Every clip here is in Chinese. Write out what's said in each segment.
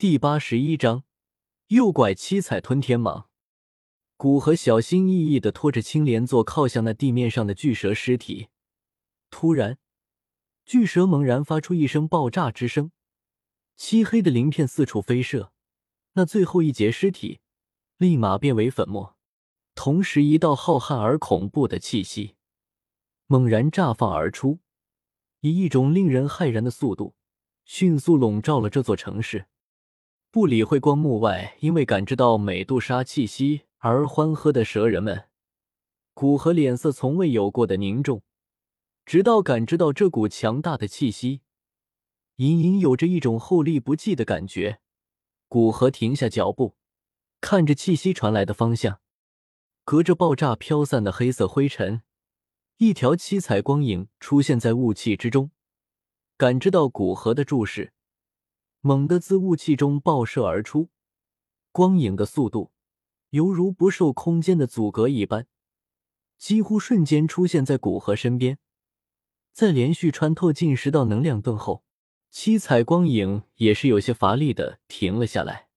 第八十一章，诱拐七彩吞天蟒。古河小心翼翼的拖着青莲座靠向那地面上的巨蛇尸体。突然，巨蛇猛然发出一声爆炸之声，漆黑的鳞片四处飞射，那最后一节尸体立马变为粉末。同时，一道浩瀚而恐怖的气息猛然炸放而出，以一种令人骇然的速度，迅速笼罩了这座城市。不理会光幕外因为感知到美杜莎气息而欢喝的蛇人们，古河脸色从未有过的凝重。直到感知到这股强大的气息，隐隐有着一种后力不济的感觉，古河停下脚步，看着气息传来的方向，隔着爆炸飘散的黑色灰尘，一条七彩光影出现在雾气之中。感知到古河的注视。猛地自雾气中爆射而出，光影的速度犹如不受空间的阻隔一般，几乎瞬间出现在古河身边。在连续穿透近十道能量盾后，七彩光影也是有些乏力的停了下来。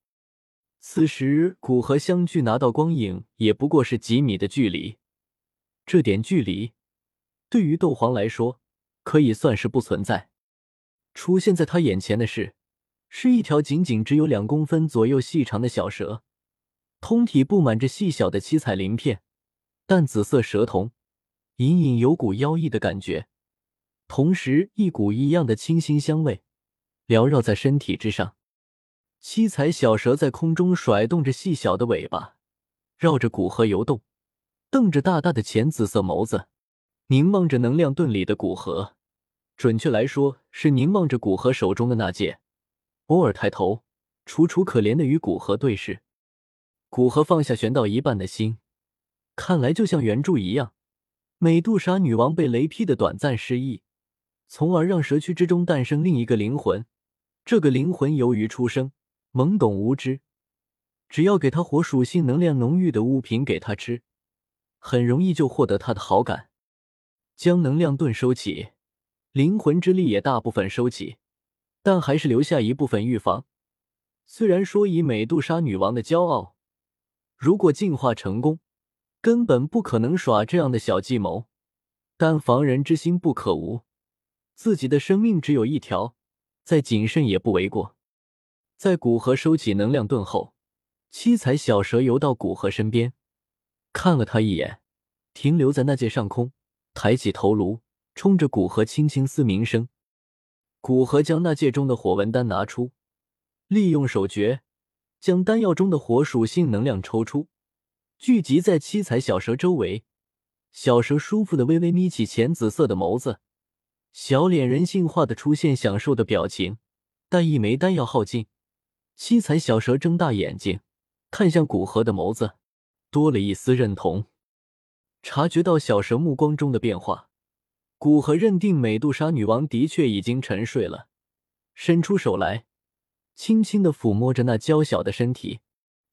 此时，古河相距拿到光影也不过是几米的距离，这点距离对于斗皇来说可以算是不存在。出现在他眼前的是。是一条仅仅只有两公分左右细长的小蛇，通体布满着细小的七彩鳞片，淡紫色蛇瞳，隐隐有股妖异的感觉，同时一股异样的清新香味缭绕在身体之上。七彩小蛇在空中甩动着细小的尾巴，绕着古河游动，瞪着大大的浅紫色眸子，凝望着能量盾里的古河，准确来说是凝望着古河手中的那剑。偶尔抬头，楚楚可怜的与古河对视。古河放下悬到一半的心，看来就像原著一样，美杜莎女王被雷劈的短暂失忆，从而让蛇躯之中诞生另一个灵魂。这个灵魂由于出生懵懂无知，只要给他火属性能量浓郁的物品给他吃，很容易就获得他的好感。将能量盾收起，灵魂之力也大部分收起。但还是留下一部分预防。虽然说以美杜莎女王的骄傲，如果进化成功，根本不可能耍这样的小计谋。但防人之心不可无，自己的生命只有一条，再谨慎也不为过。在古河收起能量盾后，七彩小蛇游到古河身边，看了他一眼，停留在那界上空，抬起头颅，冲着古河轻轻嘶鸣声。古河将那戒中的火纹丹拿出，利用手诀将丹药中的火属性能量抽出，聚集在七彩小蛇周围。小蛇舒服的微微眯起浅紫色的眸子，小脸人性化的出现享受的表情。但一枚丹药耗尽，七彩小蛇睁大眼睛看向古河的眸子，多了一丝认同。察觉到小蛇目光中的变化。古河认定美杜莎女王的确已经沉睡了，伸出手来，轻轻的抚摸着那娇小的身体，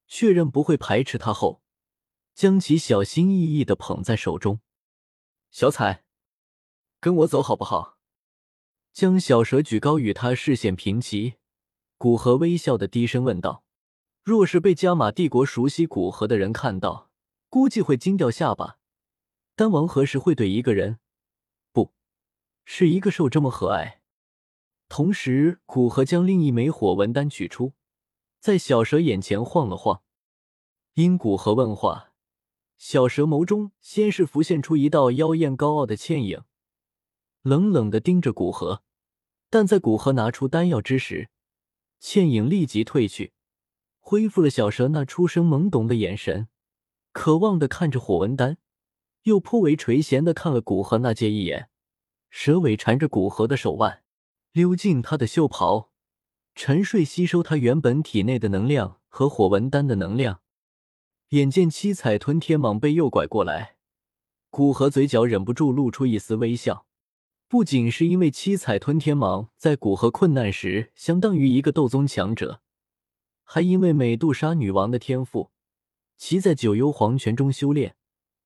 确认不会排斥她后，将其小心翼翼的捧在手中。小彩，跟我走好不好？将小蛇举高，与他视线平齐，古河微笑的低声问道。若是被加玛帝国熟悉古河的人看到，估计会惊掉下巴。丹王何时会对一个人？是一个兽这么和蔼。同时，古河将另一枚火纹丹取出，在小蛇眼前晃了晃。因古河问话，小蛇眸中先是浮现出一道妖艳高傲的倩影，冷冷的盯着古河。但在古河拿出丹药之时，倩影立即褪去，恢复了小蛇那出生懵懂的眼神，渴望的看着火纹丹，又颇为垂涎的看了古河那戒一眼。蛇尾缠着古河的手腕，溜进他的袖袍，沉睡吸收他原本体内的能量和火纹丹的能量。眼见七彩吞天蟒被诱拐过来，古河嘴角忍不住露出一丝微笑。不仅是因为七彩吞天蟒在古河困难时相当于一个斗宗强者，还因为美杜莎女王的天赋，其在九幽黄泉中修炼，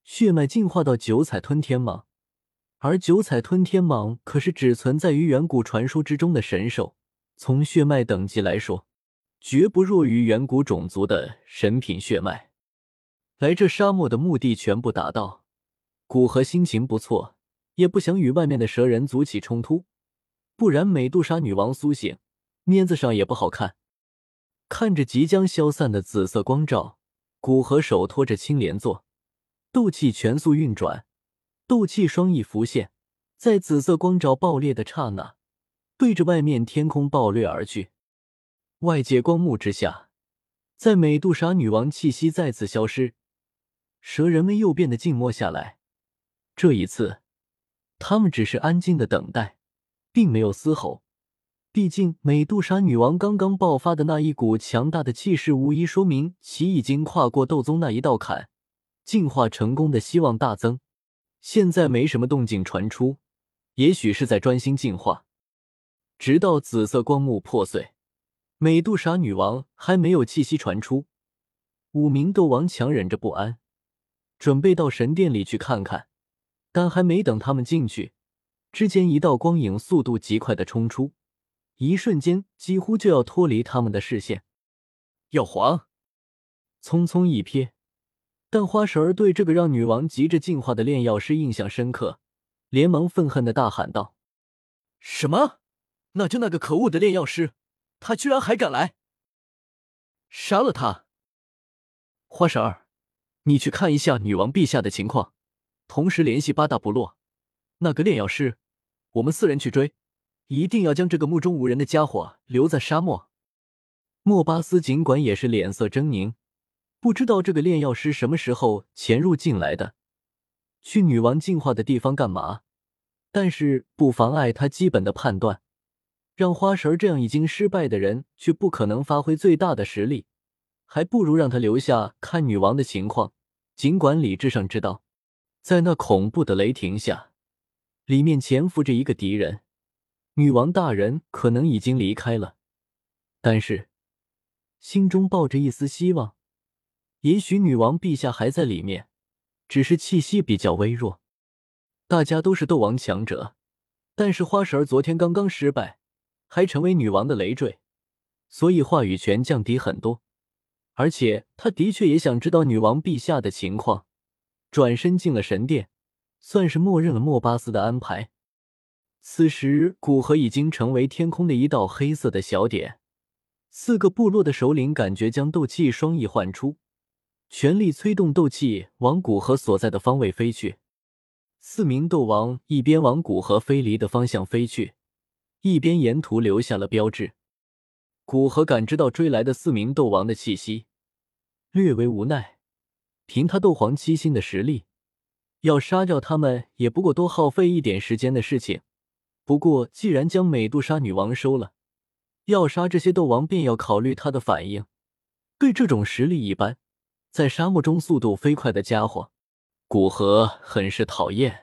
血脉进化到九彩吞天蟒。而九彩吞天蟒可是只存在于远古传说之中的神兽，从血脉等级来说，绝不弱于远古种族的神品血脉。来这沙漠的目的全部达到，古河心情不错，也不想与外面的蛇人族起冲突，不然美杜莎女王苏醒，面子上也不好看。看着即将消散的紫色光照，古河手托着青莲座，斗气全速运转，斗气双翼浮现，在紫色光照爆裂的刹那，对着外面天空暴掠而去。外界光幕之下，在美杜莎女王气息再次消失，蛇人们又变得静默下来。这一次，他们只是安静的等待，并没有嘶吼。毕竟，美杜莎女王刚刚爆发的那一股强大的气势，无疑说明其已经跨过斗宗那一道坎，进化成功的希望大增。现在没什么动静传出，也许是在专心进化。直到紫色光幕破碎，美杜莎女王还没有气息传出。五名斗王强忍着不安，准备到神殿里去看看，但还没等他们进去，之间一道光影速度极快的冲出。一瞬间，几乎就要脱离他们的视线。药皇匆匆一瞥，但花神儿对这个让女王急着进化的炼药师印象深刻，连忙愤恨的大喊道：“什么？那就那个可恶的炼药师，他居然还敢来！杀了他！花神儿，你去看一下女王陛下的情况，同时联系八大部落，那个炼药师，我们四人去追。”一定要将这个目中无人的家伙留在沙漠。莫巴斯尽管也是脸色狰狞，不知道这个炼药师什么时候潜入进来的，去女王进化的地方干嘛？但是不妨碍他基本的判断。让花神这样已经失败的人去，不可能发挥最大的实力，还不如让他留下看女王的情况。尽管理智上知道，在那恐怖的雷霆下，里面潜伏着一个敌人。女王大人可能已经离开了，但是心中抱着一丝希望，也许女王陛下还在里面，只是气息比较微弱。大家都是斗王强者，但是花神儿昨天刚刚失败，还成为女王的累赘，所以话语权降低很多。而且他的确也想知道女王陛下的情况，转身进了神殿，算是默认了莫巴斯的安排。此时，古河已经成为天空的一道黑色的小点。四个部落的首领感觉将斗气双翼唤出，全力催动斗气往古河所在的方位飞去。四名斗王一边往古河飞离的方向飞去，一边沿途留下了标志。古河感知到追来的四名斗王的气息，略为无奈。凭他斗皇七星的实力，要杀掉他们也不过多耗费一点时间的事情。不过，既然将美杜莎女王收了，要杀这些斗王，便要考虑他的反应。对这种实力一般，在沙漠中速度飞快的家伙，古河很是讨厌。